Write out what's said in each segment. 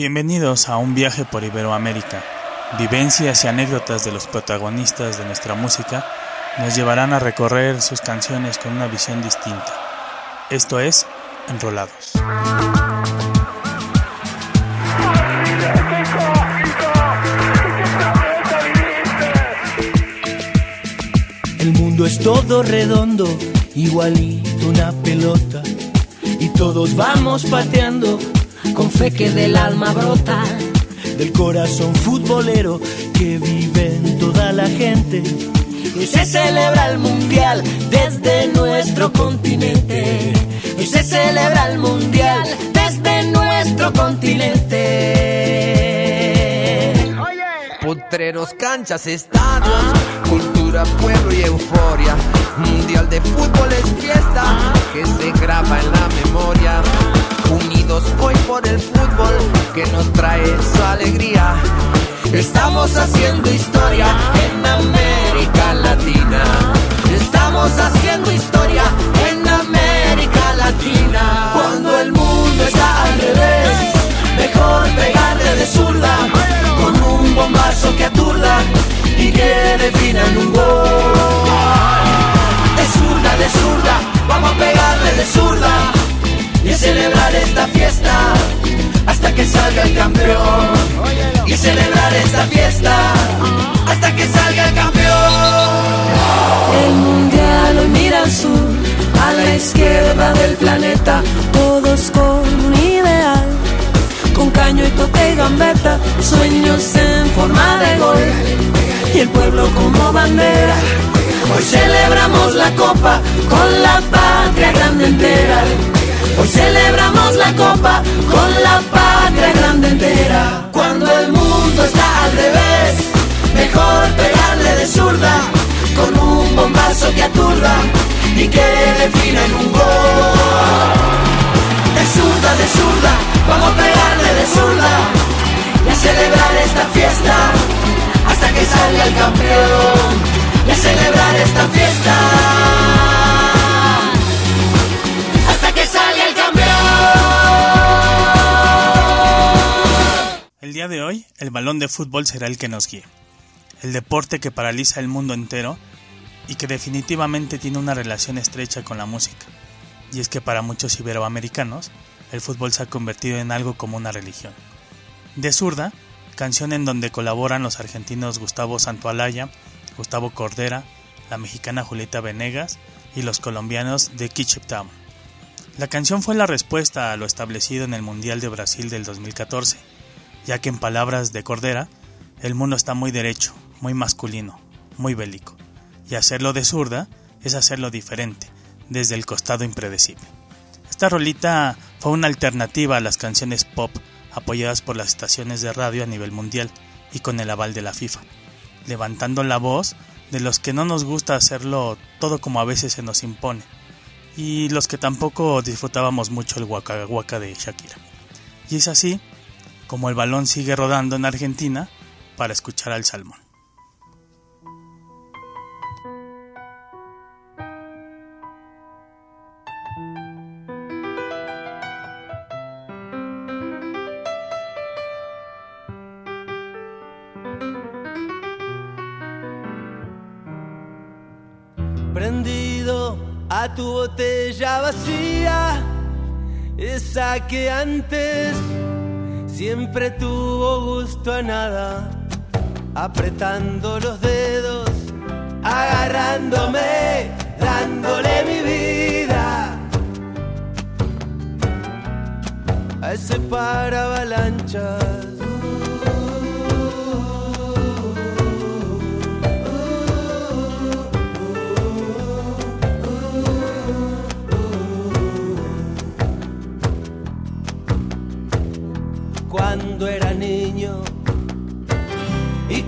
Bienvenidos a un viaje por Iberoamérica. Vivencias y anécdotas de los protagonistas de nuestra música nos llevarán a recorrer sus canciones con una visión distinta. Esto es Enrolados. El mundo es todo redondo, igualito una pelota. Y todos vamos pateando con fe que del alma brota. Del corazón futbolero que vive en toda la gente. Hoy se celebra el mundial desde nuestro continente. Hoy se celebra el mundial desde nuestro continente. Potreros, canchas, estadios, cultura, pueblo y euforia. Mundial de fútbol es fiesta que se graba en la memoria. Unidos hoy por el fútbol que nos trae su alegría. Estamos haciendo historia en América Latina. Estamos haciendo historia en América Latina. Cuando el mundo está al revés, mejor pegarle de zurda con un bombazo que aturda y que defina en un gol. De zurda, de zurda, vamos a pegarle de zurda y celebrar esta fiesta hasta que salga el campeón. Y celebrar esta fiesta hasta que salga el campeón. El mundial hoy mira al sur, a la izquierda del planeta, todos con un ideal. Con caño y toque y gambeta, sueños en forma de gol. Y el pueblo como bandera. Hoy celebramos la copa con la patria grande entera. Celebramos la copa con la patria grande entera. Cuando el mundo está al revés, mejor pegarle de zurda con un bombazo que aturda y que defina en un gol. De zurda, de zurda, vamos a pegarle de zurda balón de fútbol será el que nos guíe. El deporte que paraliza el mundo entero y que definitivamente tiene una relación estrecha con la música. Y es que para muchos iberoamericanos, el fútbol se ha convertido en algo como una religión. De zurda, canción en donde colaboran los argentinos Gustavo Santualaya, Gustavo Cordera, la mexicana Julieta Venegas y los colombianos de Ketchup Town. La canción fue la respuesta a lo establecido en el Mundial de Brasil del 2014, ya que en palabras de Cordera, el mundo está muy derecho, muy masculino, muy bélico, y hacerlo de zurda es hacerlo diferente, desde el costado impredecible. Esta rolita fue una alternativa a las canciones pop apoyadas por las estaciones de radio a nivel mundial y con el aval de la FIFA, levantando la voz de los que no nos gusta hacerlo todo como a veces se nos impone, y los que tampoco disfrutábamos mucho el Waka de Shakira. Y es así como el balón sigue rodando en Argentina para escuchar al salmón. Prendido a tu botella vacía, esa que antes siempre tuvo gusto a nada, apretando los dedos, agarrándome, dándole mi vida a ese para avalanchas.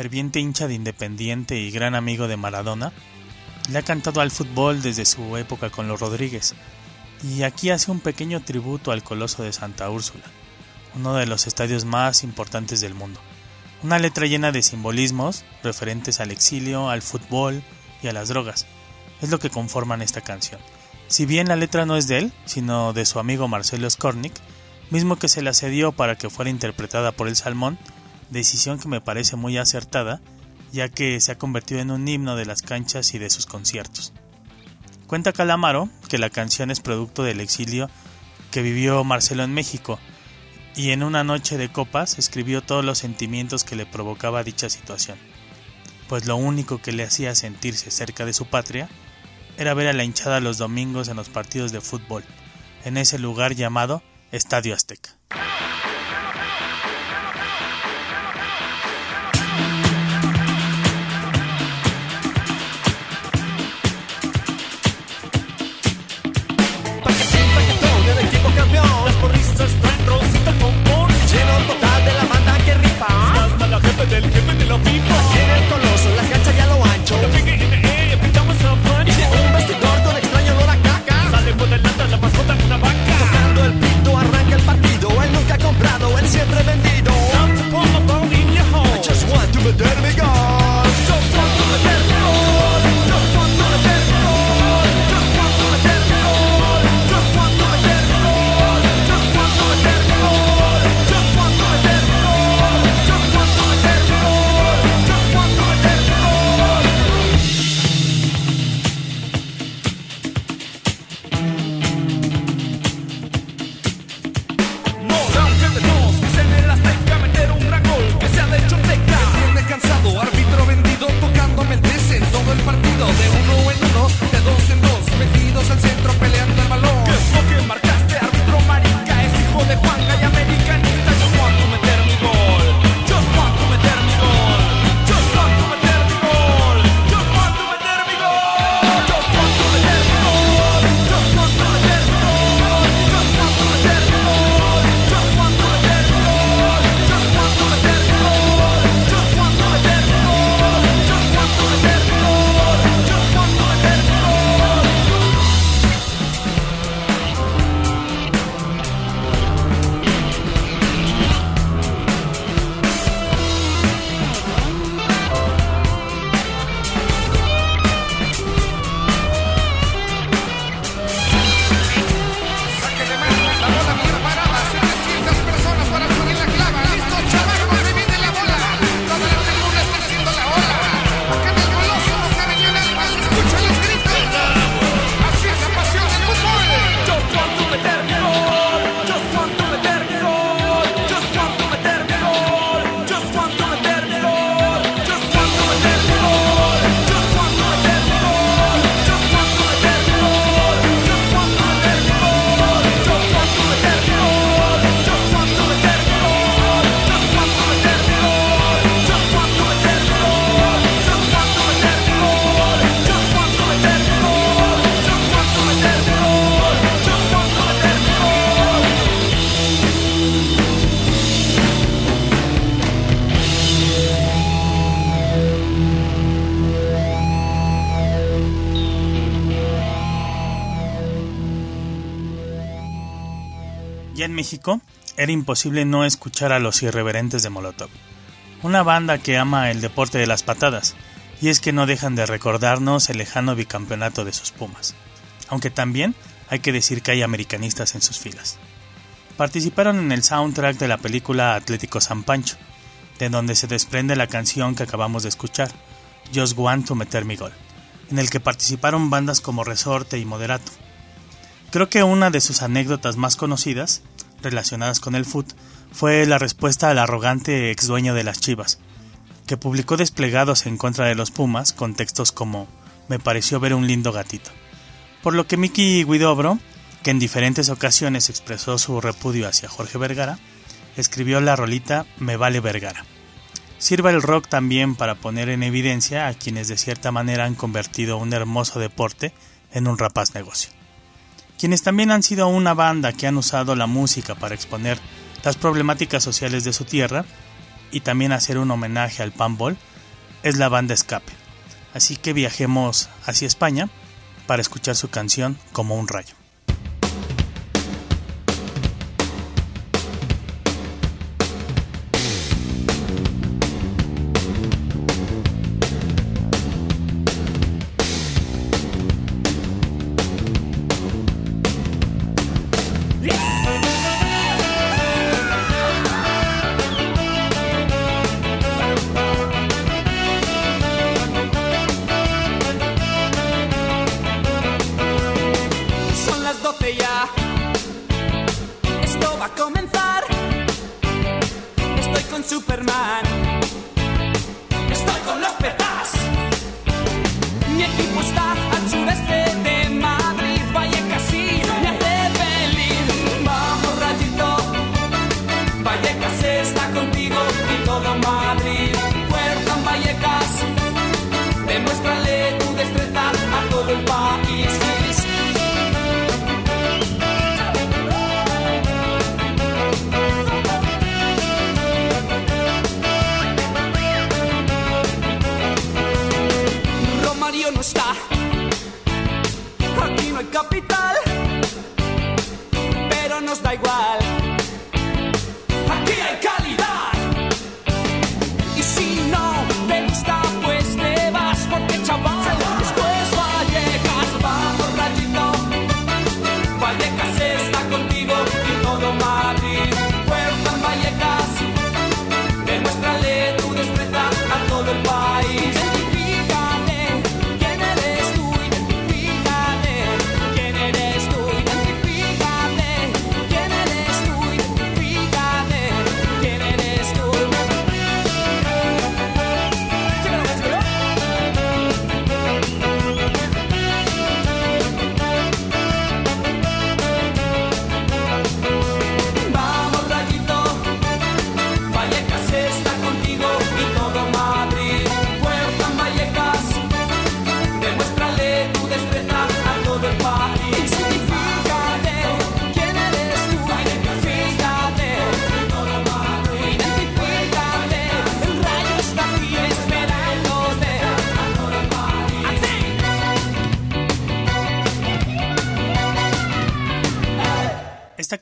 Ferviente hincha de Independiente y gran amigo de Maradona, le ha cantado al fútbol desde su época con los Rodríguez, y aquí hace un pequeño tributo al Coloso de Santa Úrsula, uno de los estadios más importantes del mundo. Una letra llena de simbolismos referentes al exilio, al fútbol y a las drogas. Es lo que conforman esta canción. Si bien la letra no es de él, sino de su amigo Marcelo Skornik, mismo que se la cedió para que fuera interpretada por el Salmón, decisión que me parece muy acertada, ya que se ha convertido en un himno de las canchas y de sus conciertos. Cuenta Calamaro que la canción es producto del exilio que vivió Marcelo en México, y en una noche de copas escribió todos los sentimientos que le provocaba dicha situación, pues lo único que le hacía sentirse cerca de su patria era ver a la hinchada los domingos en los partidos de fútbol, en ese lugar llamado Estadio Azteca. México, era imposible no escuchar a los irreverentes de Molotov, una banda que ama el deporte de las patadas, y es que no dejan de recordarnos el lejano bicampeonato de sus Pumas, aunque también hay que decir que hay americanistas en sus filas. Participaron en el soundtrack de la película Atlético San Pancho, de donde se desprende la canción que acabamos de escuchar, Just Want to Meter Mi Gol, en el que participaron bandas como Resorte y Moderato. Creo que una de sus anécdotas más conocidas, relacionadas con el foot, fue la respuesta al arrogante ex dueño de las Chivas, que publicó desplegados en contra de los Pumas con textos como Me pareció ver un lindo gatito. Por lo que Miki Guidobro, que en diferentes ocasiones expresó su repudio hacia Jorge Vergara, escribió la rolita Me vale Vergara. Sirva el rock también para poner en evidencia a quienes de cierta manera han convertido un hermoso deporte en un rapaz negocio. Quienes también han sido una banda que han usado la música para exponer las problemáticas sociales de su tierra y también hacer un homenaje al panball es la banda Escape. Así que viajemos hacia España para escuchar su canción como un rayo. Está.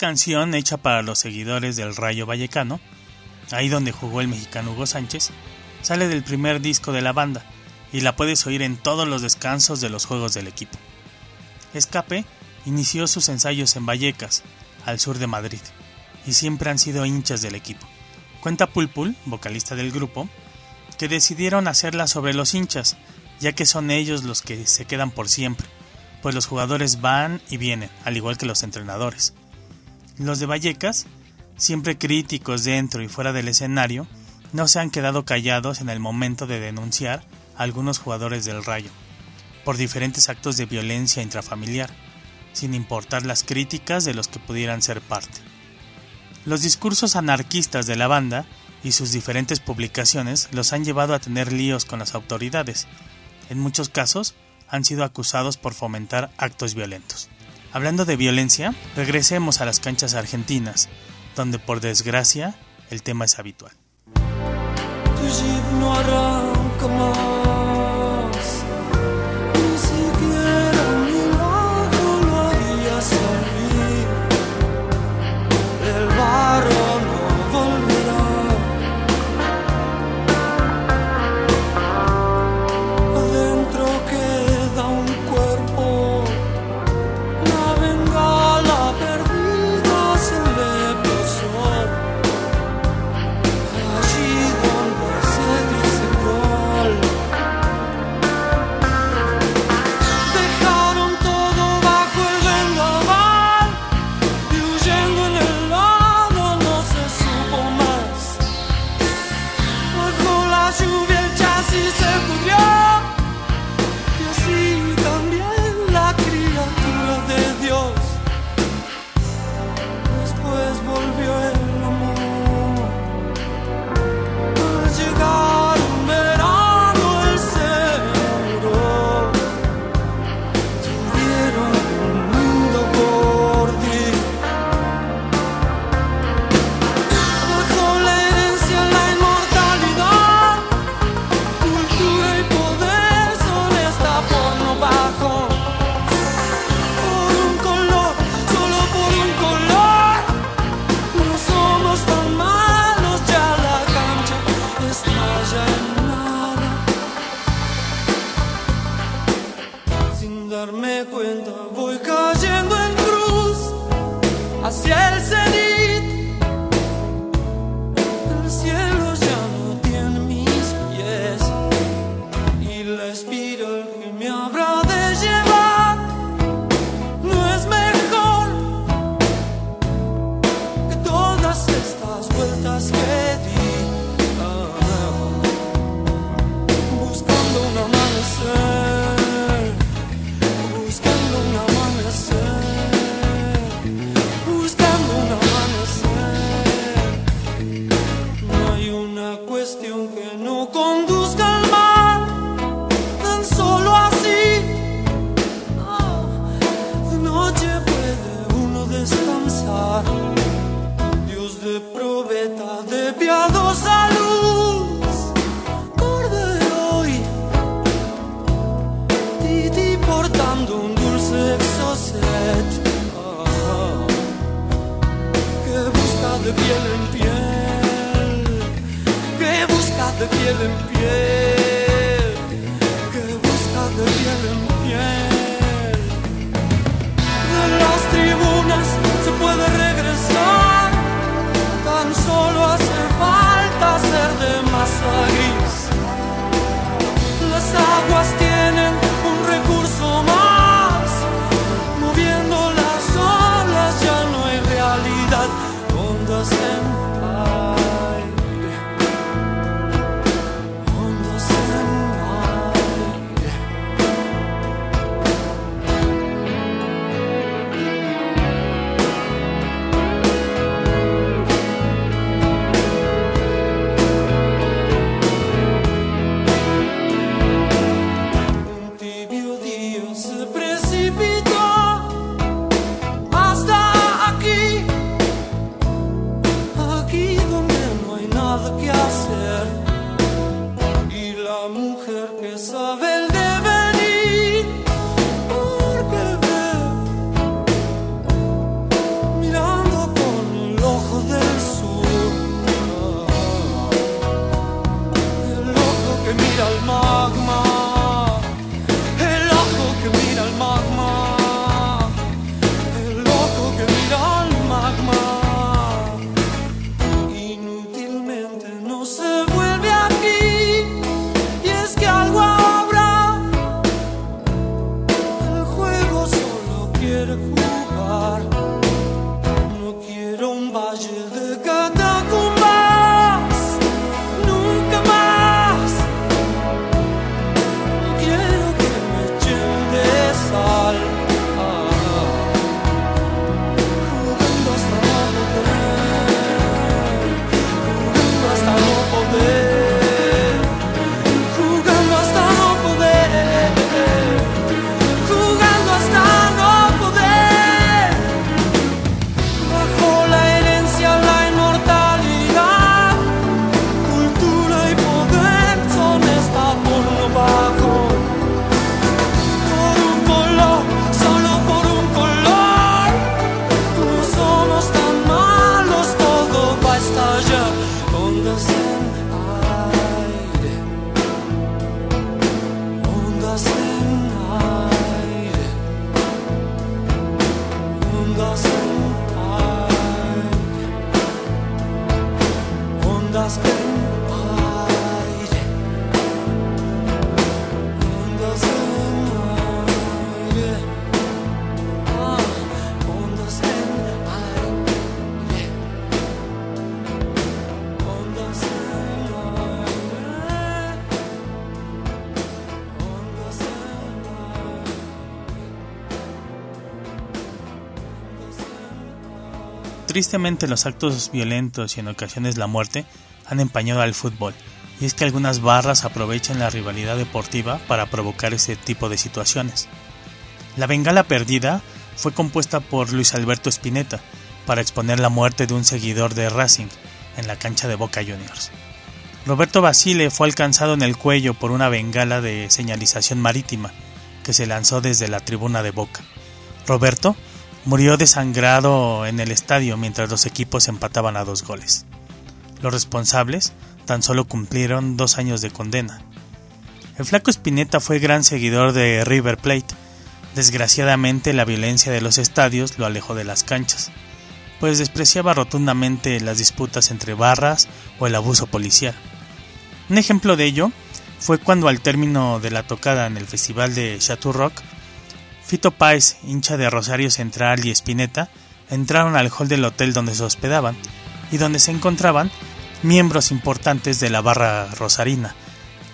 Canción, hecha para los seguidores del Rayo Vallecano, ahí donde jugó el mexicano Hugo Sánchez, sale del primer disco de la banda y la puedes oír en todos los descansos de los juegos del equipo. Escape inició sus ensayos en Vallecas, al sur de Madrid, y siempre han sido hinchas del equipo. Cuenta Pulpul, vocalista del grupo, que decidieron hacerla sobre los hinchas, ya que son ellos los que se quedan por siempre, pues los jugadores van y vienen, al igual que los entrenadores. Los de Vallecas, siempre críticos dentro y fuera del escenario, no se han quedado callados en el momento de denunciar a algunos jugadores del Rayo por diferentes actos de violencia intrafamiliar, sin importar las críticas de los que pudieran ser parte. Los discursos anarquistas de la banda y sus diferentes publicaciones los han llevado a tener líos con las autoridades. En muchos casos han sido acusados por fomentar actos violentos. Hablando de violencia, regresemos a las canchas argentinas, donde por desgracia el tema es habitual. Tristemente los actos violentos y en ocasiones la muerte han empañado al fútbol, y es que algunas barras aprovechan la rivalidad deportiva para provocar ese tipo de situaciones. La Bengala Perdida fue compuesta por Luis Alberto Spinetta para exponer la muerte de un seguidor de Racing en la cancha de Boca Juniors. Roberto Basile fue alcanzado en el cuello por una bengala de señalización marítima que se lanzó desde la tribuna de Boca. Roberto murió desangrado en el estadio mientras los equipos empataban a dos goles. Los responsables tan solo cumplieron dos años de condena. El flaco Spinetta fue gran seguidor de River Plate. Desgraciadamente la violencia de los estadios lo alejó de las canchas, pues despreciaba rotundamente las disputas entre barras o el abuso policial. Un ejemplo de ello fue cuando al término de la tocada en el festival de Chateau Rock, Fito Páez, hincha de Rosario Central y Spinetta, entraron al hall del hotel donde se hospedaban y donde se encontraban miembros importantes de la barra rosarina,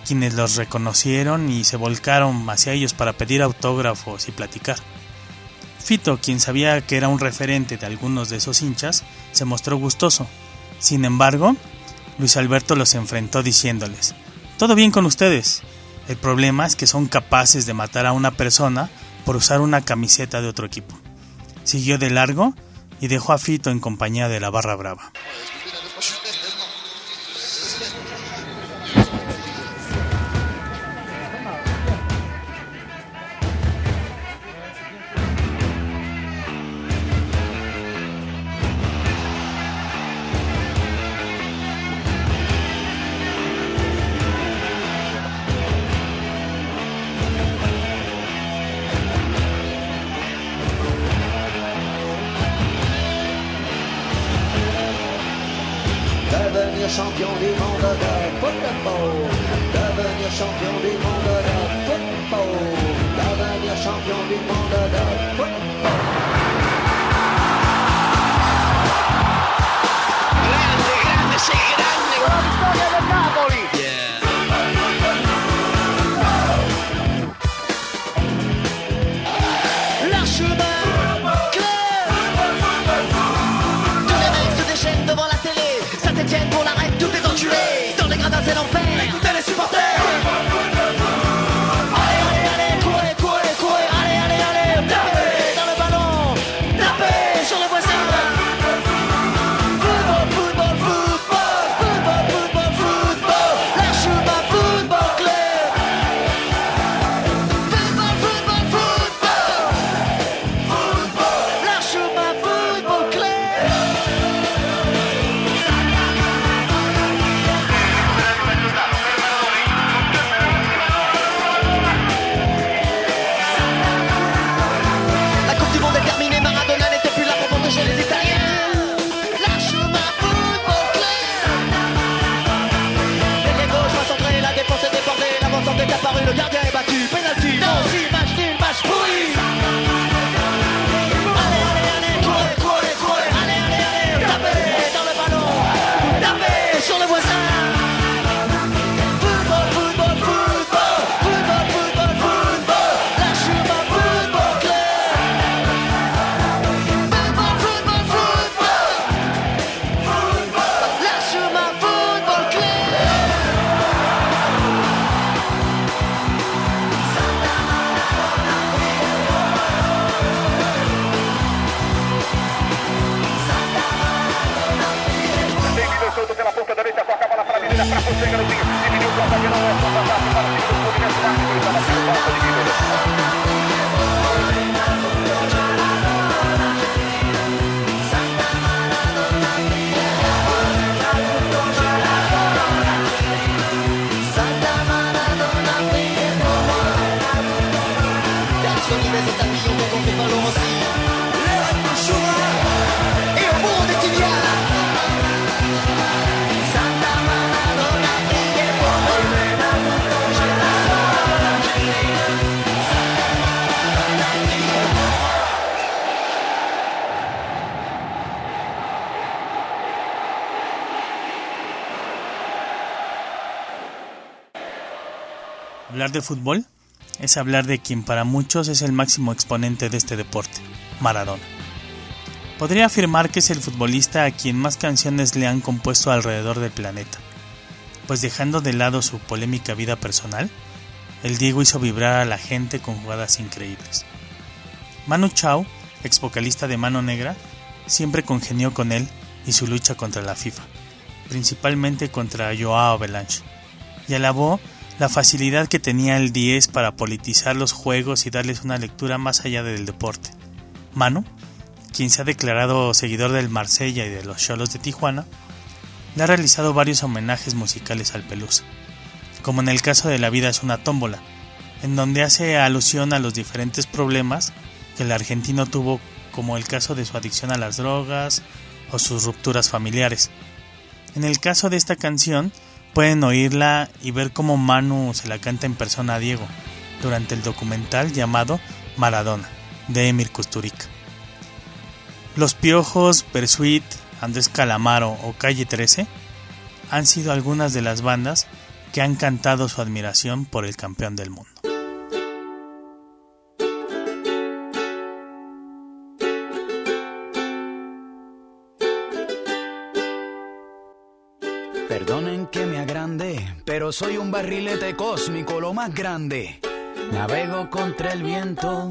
quienes los reconocieron y se volcaron hacia ellos para pedir autógrafos y platicar. Fito, quien sabía que era un referente de algunos de esos hinchas, se mostró gustoso. Sin embargo, Luis Alberto los enfrentó diciéndoles, Todo bien con ustedes. El problema es que son capaces de matar a una persona por usar una camiseta de otro equipo. Siguió de largo y dejó a Fito en compañía de la barra brava. para Fonseca no. Dividiu o ataque, não é contra-ataque para o time do Fluminense. Estava sendo falta de Ribeiro. Hablar de fútbol es hablar de quien para muchos es el máximo exponente de este deporte, Maradona. Podría afirmar que es el futbolista a quien más canciones le han compuesto alrededor del planeta, pues dejando de lado su polémica vida personal, el Diego hizo vibrar a la gente con jugadas increíbles. Manu Chao, ex vocalista de Mano Negra, siempre congenió con él y su lucha contra la FIFA, principalmente contra Joao Belange, y alabó la facilidad que tenía el 10 para politizar los juegos y darles una lectura más allá del deporte. Manu, quien se ha declarado seguidor del Marsella y de los Cholos de Tijuana, le ha realizado varios homenajes musicales al Pelusa, como en el caso de La vida es una tómbola, en donde hace alusión a los diferentes problemas que el argentino tuvo, como el caso de su adicción a las drogas o sus rupturas familiares. En el caso de esta canción, pueden oírla y ver cómo Manu se la canta en persona a Diego durante el documental llamado Maradona de Emir Kusturica. Los Piojos, Persuit, Andrés Calamaro o Calle 13 han sido algunas de las bandas que han cantado su admiración por el campeón del mundo. Perdonen que me agrande, pero soy un barrilete cósmico, lo más grande. Navego contra el viento,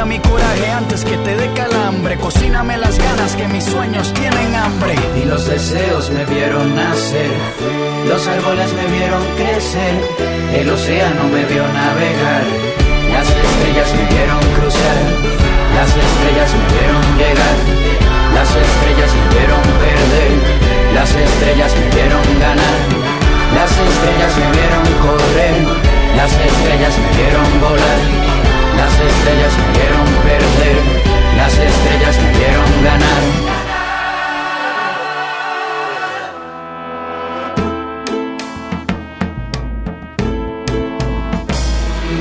A mi coraje antes que te dé calambre, cocíname las ganas que mis sueños tienen hambre. Y los deseos me vieron nacer, los árboles me vieron crecer, el océano me vio navegar, las estrellas me vieron cruzar, las estrellas me vieron llegar, las estrellas me vieron perder, las estrellas me vieron ganar, las estrellas me vieron correr, las estrellas me vieron volar, las estrellas me vieron perder, las estrellas me vieron ganar.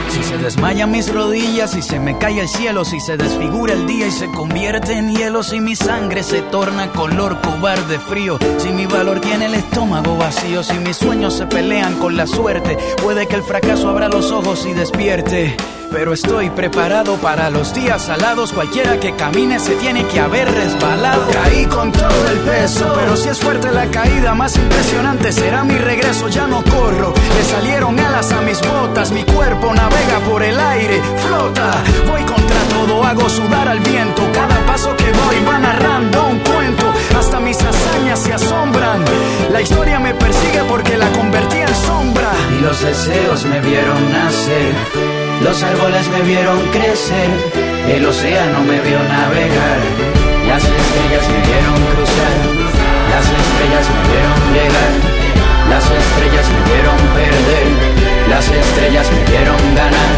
Si se desmayan mis rodillas, si se me cae el cielo, si se desfigura el día y se convierte en hielo, si mi sangre se torna color cobarde frío, si mi valor tiene el estómago vacío, si mis sueños se pelean con la suerte, puede que el fracaso abra los ojos y despierte. Pero estoy preparado para los días salados. Cualquiera que camine se tiene que haber resbalado. Caí con todo el peso, pero si es fuerte la caída, más impresionante será mi regreso. Ya no corro, le salieron alas a mis botas. Mi cuerpo navega por el aire, flota. Voy contra todo, hago sudar al viento. Cada paso que doy va narrando un cuento. Hasta mis hazañas se asombran. La historia me persigue porque la convertí en sombra. Y los deseos me vieron nacer. Los árboles me vieron crecer, el océano me vio navegar, las estrellas me vieron cruzar, las estrellas me vieron llegar, las estrellas me vieron perder, las estrellas me vieron ganar,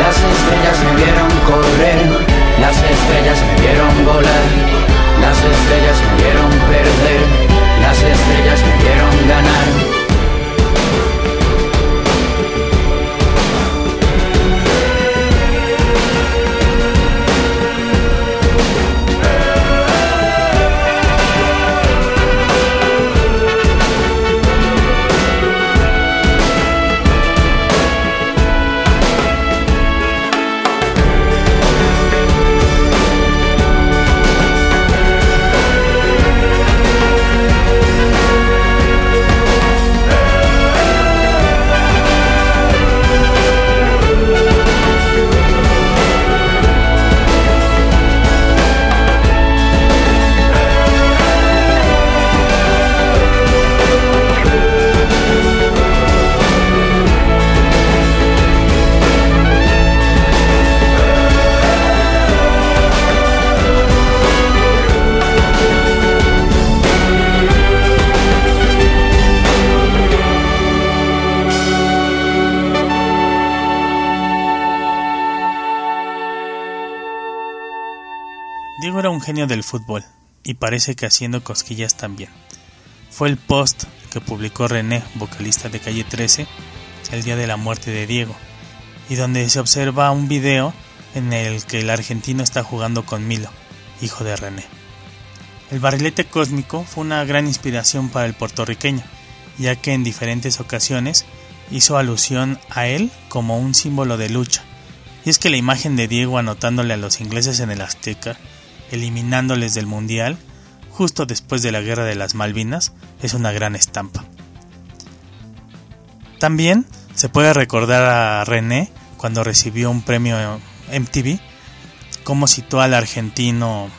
las estrellas me vieron correr, las estrellas me vieron volar, las estrellas me vieron perder, las estrellas me vieron ganar. Del fútbol y parece que haciendo cosquillas también. Fue el post que publicó René, vocalista de Calle 13, el día de la muerte de Diego, y donde se observa un video en el que el argentino está jugando con Milo, hijo de René. El barrilete cósmico fue una gran inspiración para el puertorriqueño, ya que en diferentes ocasiones hizo alusión a él como un símbolo de lucha. Y es que la imagen de Diego anotándole a los ingleses en el Azteca, eliminándoles del Mundial, justo después de la Guerra de las Malvinas, es una gran estampa. También se puede recordar a René cuando recibió un premio MTV, cómo citó al argentino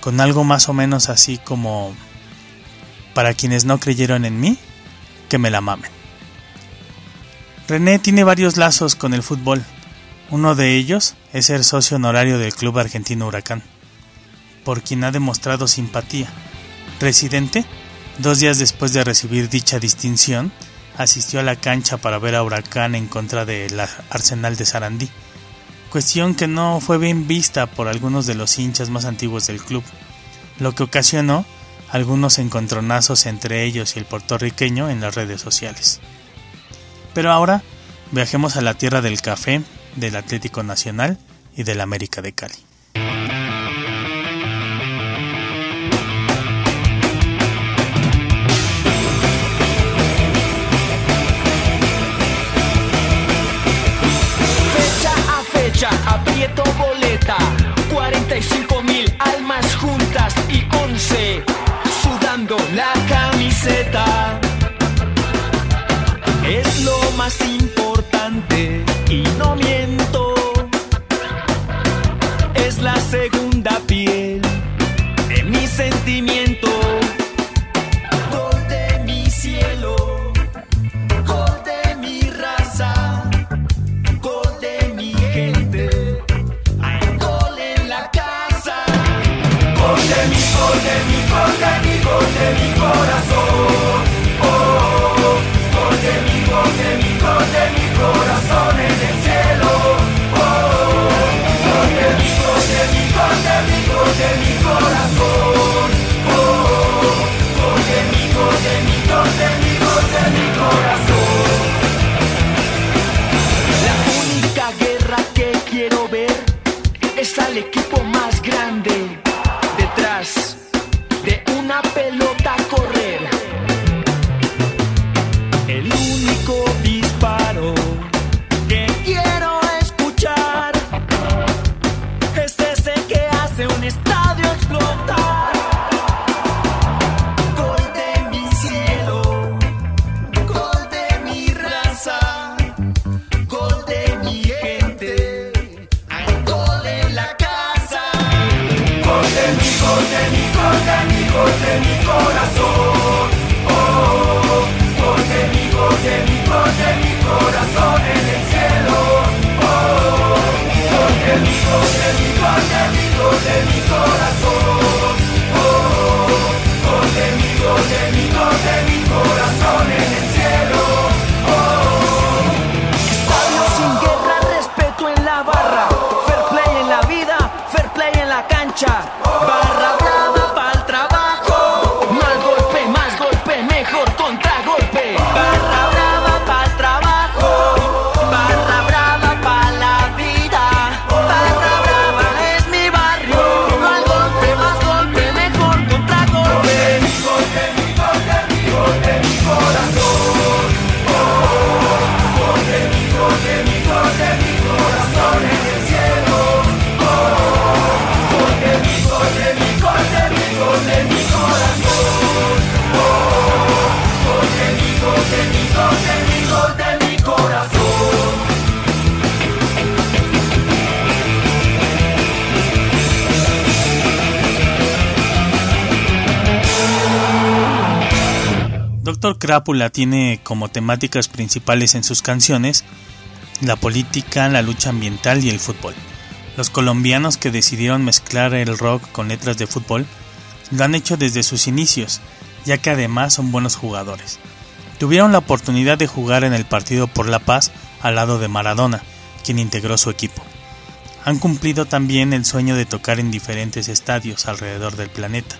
con algo más o menos así como para quienes no creyeron en mí, que me la mamen. René tiene varios lazos con el fútbol. Uno de ellos es ser socio honorario del Club Argentino Huracán, por quien ha demostrado simpatía. Residente, dos días después de recibir dicha distinción, asistió a la cancha para ver a Huracán en contra del Arsenal de Sarandí, cuestión que no fue bien vista por algunos de los hinchas más antiguos del club, lo que ocasionó algunos encontronazos entre ellos y el puertorriqueño en las redes sociales. Pero ahora viajemos a la tierra del café, del Atlético Nacional y del América de Cali. Aprieto boleta. 45 mil almas juntas y 11 sudando la camiseta. Es lo más importante y no miento. Crápula tiene como temáticas principales en sus canciones la política, la lucha ambiental y el fútbol. Los colombianos que decidieron mezclar el rock con letras de fútbol lo han hecho desde sus inicios, ya que además son buenos jugadores. Tuvieron la oportunidad de jugar en el partido por la paz al lado de Maradona, quien integró su equipo. Han cumplido también el sueño de tocar en diferentes estadios alrededor del planeta,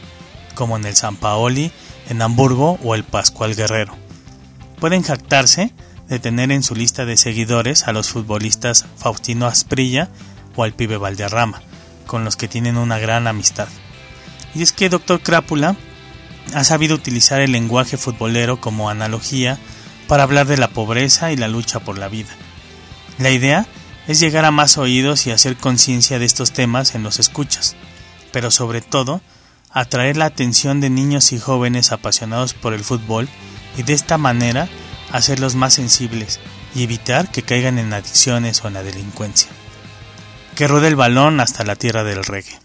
como en el San Paoli, en Hamburgo o el Pascual Guerrero. Pueden jactarse de tener en su lista de seguidores a los futbolistas Faustino Asprilla o al pibe Valderrama, con los que tienen una gran amistad. Y es que Dr. Crápula ha sabido utilizar el lenguaje futbolero como analogía para hablar de la pobreza y la lucha por la vida. La idea es llegar a más oídos y hacer conciencia de estos temas en los escuchas, pero sobre todo atraer la atención de niños y jóvenes apasionados por el fútbol y de esta manera hacerlos más sensibles y evitar que caigan en adicciones o en la delincuencia. Que ruede el balón hasta la tierra del reggae.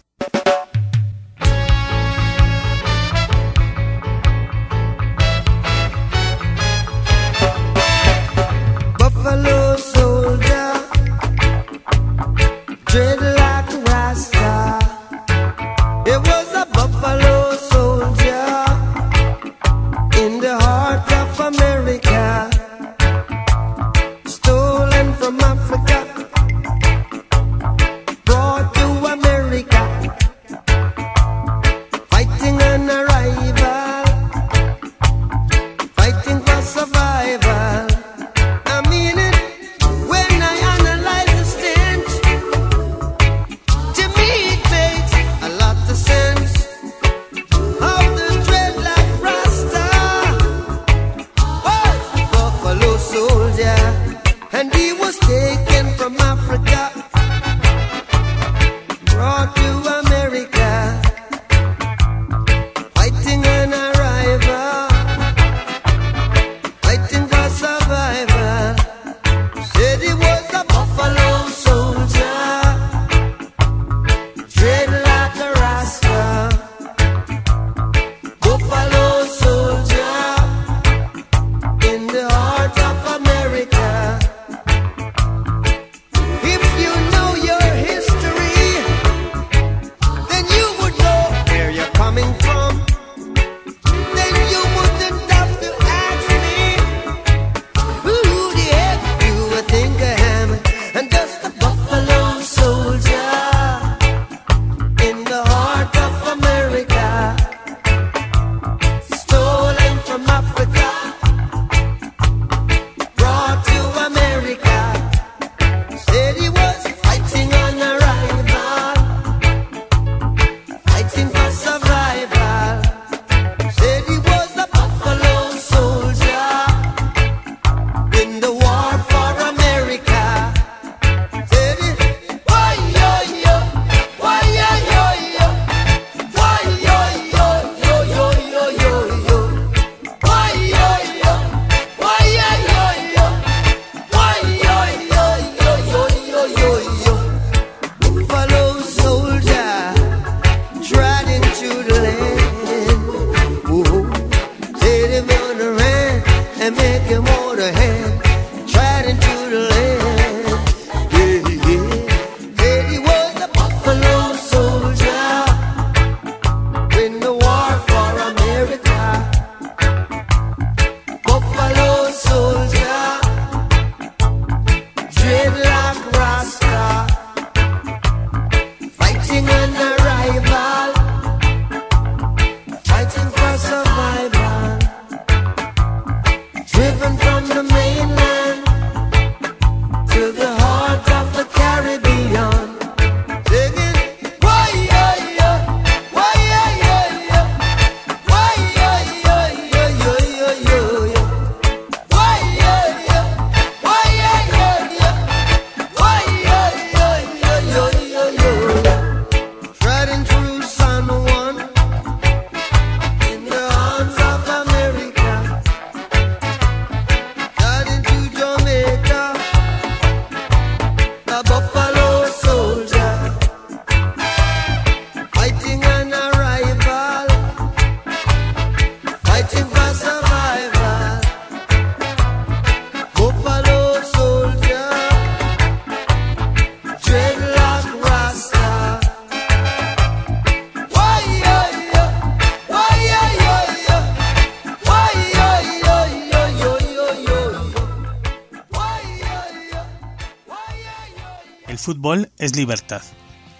Fútbol es libertad,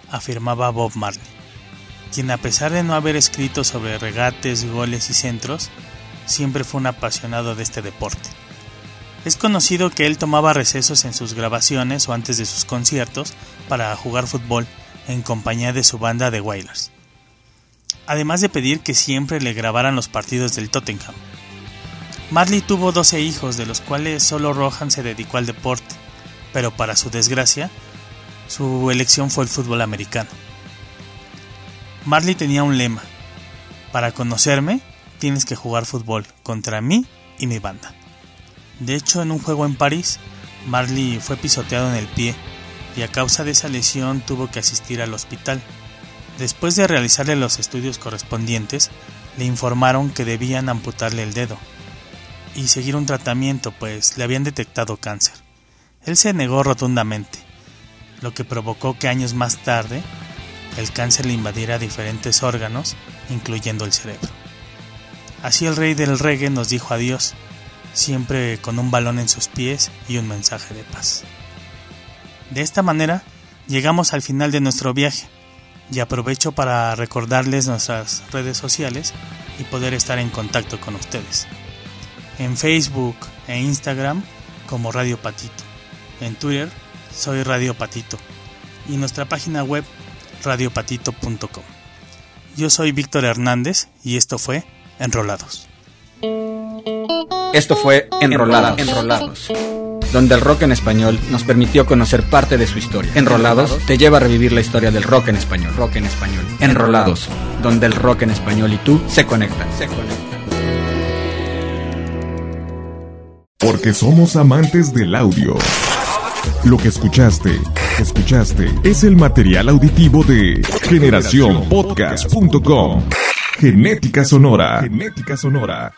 afirmaba Bob Marley, quien a pesar de no haber escrito sobre regates, goles y centros, siempre fue un apasionado de este deporte. Es conocido que él tomaba recesos en sus grabaciones o antes de sus conciertos para jugar fútbol en compañía de su banda de Wailers. Además de pedir que siempre le grabaran los partidos del Tottenham. Marley tuvo 12 hijos, de los cuales solo Rohan se dedicó al deporte, pero para su desgracia, su elección fue el fútbol americano. Marley tenía un lema, para conocerme tienes que jugar fútbol contra mí y mi banda. De hecho, en un juego en París, Marley fue pisoteado en el pie y a causa de esa lesión tuvo que asistir al hospital. Después de realizarle los estudios correspondientes, le informaron que debían amputarle el dedo y seguir un tratamiento, pues le habían detectado cáncer. Él se negó rotundamente, lo que provocó que años más tarde el cáncer le invadiera diferentes órganos, incluyendo el cerebro. Así el rey del reggae nos dijo adiós, siempre con un balón en sus pies y un mensaje de paz. De esta manera, llegamos al final de nuestro viaje y aprovecho para recordarles nuestras redes sociales y poder estar en contacto con ustedes. En Facebook e Instagram como Radio Patito. En Twitter soy Radio Patito. Y nuestra página web radiopatito.com. Yo soy Víctor Hernández y esto fue Enrolados. Esto fue Enrolados, Enrolados, donde el rock en español nos permitió conocer parte de su historia. Enrolados te lleva a revivir la historia del rock en español, rock en español. Enrolados, donde el rock en español y tú se conectan, se conectan. Porque somos amantes del audio. Lo que escuchaste, escuchaste, es el material auditivo de generacionpodcast.com. Genética sonora. Genética sonora.